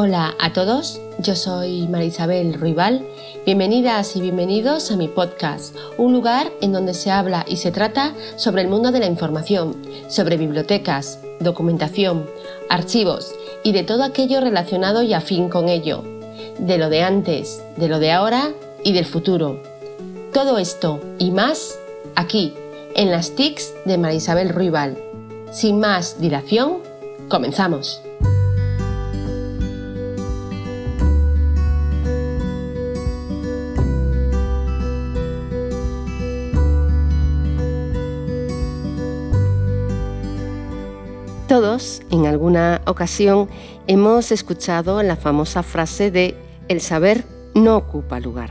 Hola a todos, yo soy Marisabel Ruibal. Bienvenidas y bienvenidos a mi podcast, un lugar en donde se habla y se trata sobre el mundo de la información, sobre bibliotecas, documentación, archivos y de todo aquello relacionado y afín con ello, de lo de antes, de lo de ahora y del futuro. Todo esto y más aquí, en las TICs de Marisabel Ruibal. Sin más dilación, comenzamos. Todos, en alguna ocasión, hemos escuchado la famosa frase de el saber no ocupa lugar.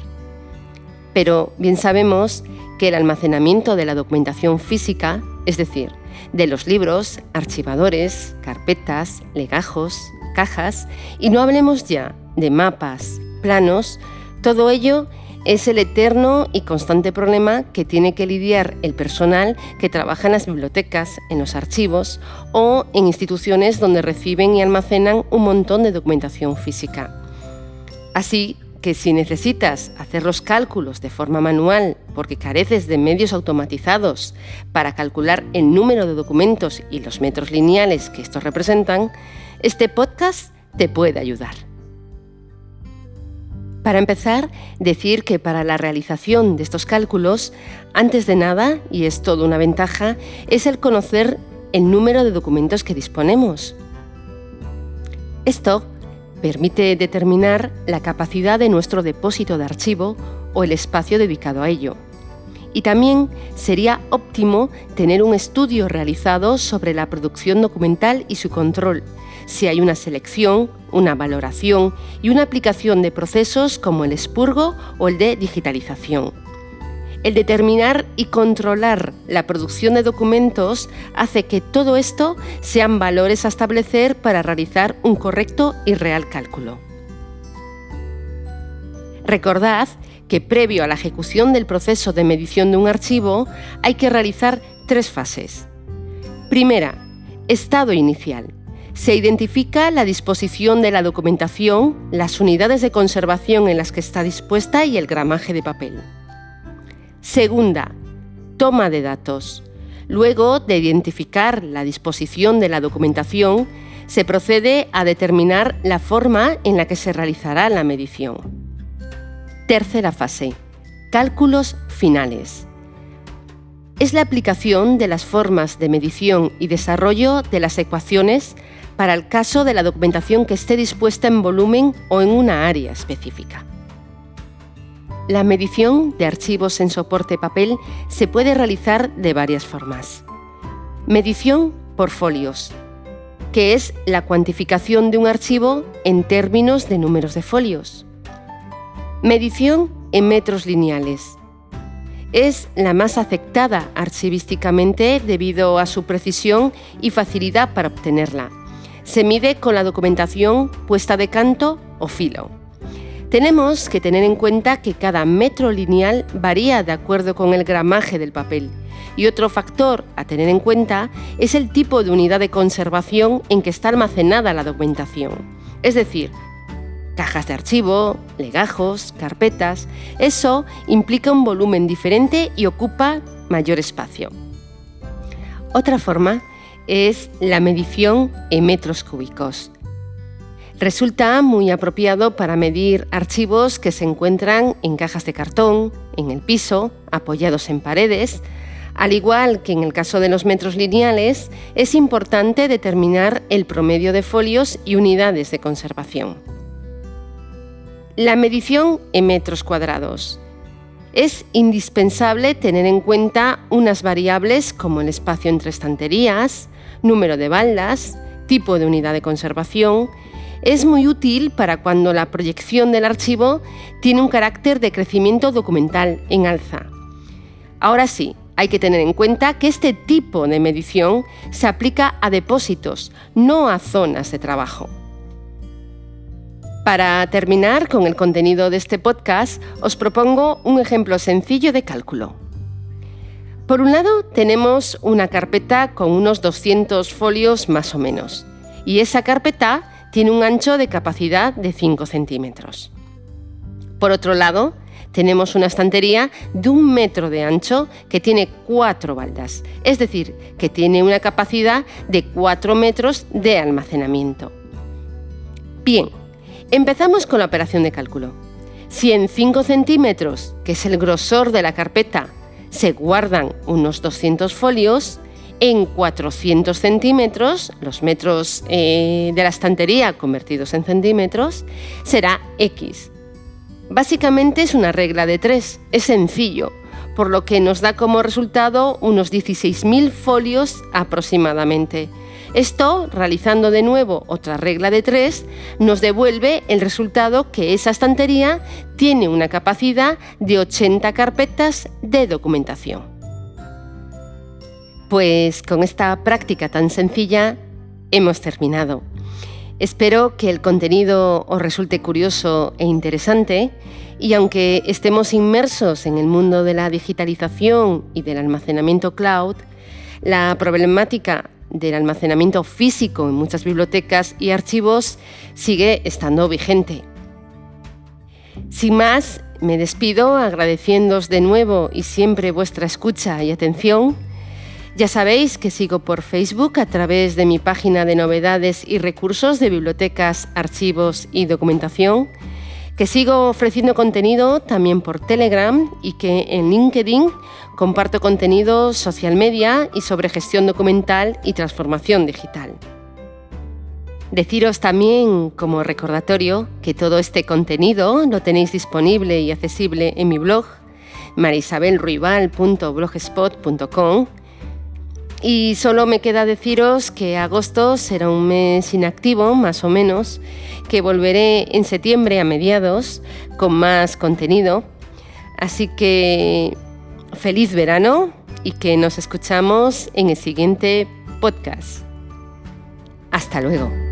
Pero bien sabemos que el almacenamiento de la documentación física, es decir, de los libros, archivadores, carpetas, legajos, cajas, y no hablemos ya de mapas, planos, todo ello es el eterno y constante problema que tiene que lidiar el personal que trabaja en las bibliotecas, en los archivos o en instituciones donde reciben y almacenan un montón de documentación física. Así que si necesitas hacer los cálculos de forma manual porque careces de medios automatizados para calcular el número de documentos y los metros lineales que estos representan, este podcast te puede ayudar. Para empezar, decir que para la realización de estos cálculos, antes de nada, y es toda una ventaja, es el conocer el número de documentos que disponemos. Esto permite determinar la capacidad de nuestro depósito de archivo o el espacio dedicado a ello. Y también sería óptimo tener un estudio realizado sobre la producción documental y su control, si hay una selección, una valoración y una aplicación de procesos como el expurgo o el de digitalización. El determinar y controlar la producción de documentos hace que todo esto sean valores a establecer para realizar un correcto y real cálculo. Recordad que previo a la ejecución del proceso de medición de un archivo hay que realizar tres fases. Primera, estado inicial se identifica la disposición de la documentación, las unidades de conservación en las que está dispuesta y el gramaje de papel. Segunda, toma de datos. Luego de identificar la disposición de la documentación, se procede a determinar la forma en la que se realizará la medición. Tercera fase. Cálculos finales. Es la aplicación de las formas de medición y desarrollo de las ecuaciones para el caso de la documentación que esté dispuesta en volumen o en una área específica. La medición de archivos en soporte papel se puede realizar de varias formas. Medición por folios, que es la cuantificación de un archivo en términos de números de folios. Medición en metros lineales. Es la más aceptada archivísticamente debido a su precisión y facilidad para obtenerla se mide con la documentación puesta de canto o filo. Tenemos que tener en cuenta que cada metro lineal varía de acuerdo con el gramaje del papel. Y otro factor a tener en cuenta es el tipo de unidad de conservación en que está almacenada la documentación. Es decir, cajas de archivo, legajos, carpetas. Eso implica un volumen diferente y ocupa mayor espacio. Otra forma es la medición en metros cúbicos. Resulta muy apropiado para medir archivos que se encuentran en cajas de cartón, en el piso, apoyados en paredes. Al igual que en el caso de los metros lineales, es importante determinar el promedio de folios y unidades de conservación. La medición en metros cuadrados. Es indispensable tener en cuenta unas variables como el espacio entre estanterías, número de baldas, tipo de unidad de conservación, es muy útil para cuando la proyección del archivo tiene un carácter de crecimiento documental en alza. Ahora sí, hay que tener en cuenta que este tipo de medición se aplica a depósitos, no a zonas de trabajo. Para terminar con el contenido de este podcast, os propongo un ejemplo sencillo de cálculo. Por un lado, tenemos una carpeta con unos 200 folios más o menos. Y esa carpeta tiene un ancho de capacidad de 5 centímetros. Por otro lado, tenemos una estantería de un metro de ancho que tiene cuatro baldas, es decir, que tiene una capacidad de 4 metros de almacenamiento. Bien, empezamos con la operación de cálculo. Si en 5 centímetros, que es el grosor de la carpeta, se guardan unos 200 folios, en 400 centímetros, los metros eh, de la estantería convertidos en centímetros, será X. Básicamente es una regla de tres, es sencillo, por lo que nos da como resultado unos 16.000 folios aproximadamente. Esto, realizando de nuevo otra regla de tres, nos devuelve el resultado que esa estantería tiene una capacidad de 80 carpetas de documentación. Pues con esta práctica tan sencilla hemos terminado. Espero que el contenido os resulte curioso e interesante y aunque estemos inmersos en el mundo de la digitalización y del almacenamiento cloud, la problemática del almacenamiento físico en muchas bibliotecas y archivos sigue estando vigente. Sin más, me despido agradeciéndoos de nuevo y siempre vuestra escucha y atención ya sabéis que sigo por Facebook a través de mi página de novedades y recursos de bibliotecas, archivos y documentación, que sigo ofreciendo contenido también por Telegram y que en LinkedIn comparto contenido social media y sobre gestión documental y transformación digital. Deciros también como recordatorio que todo este contenido lo tenéis disponible y accesible en mi blog marisabelruibal.blogspot.com y solo me queda deciros que agosto será un mes inactivo, más o menos, que volveré en septiembre a mediados con más contenido. Así que feliz verano y que nos escuchamos en el siguiente podcast. Hasta luego.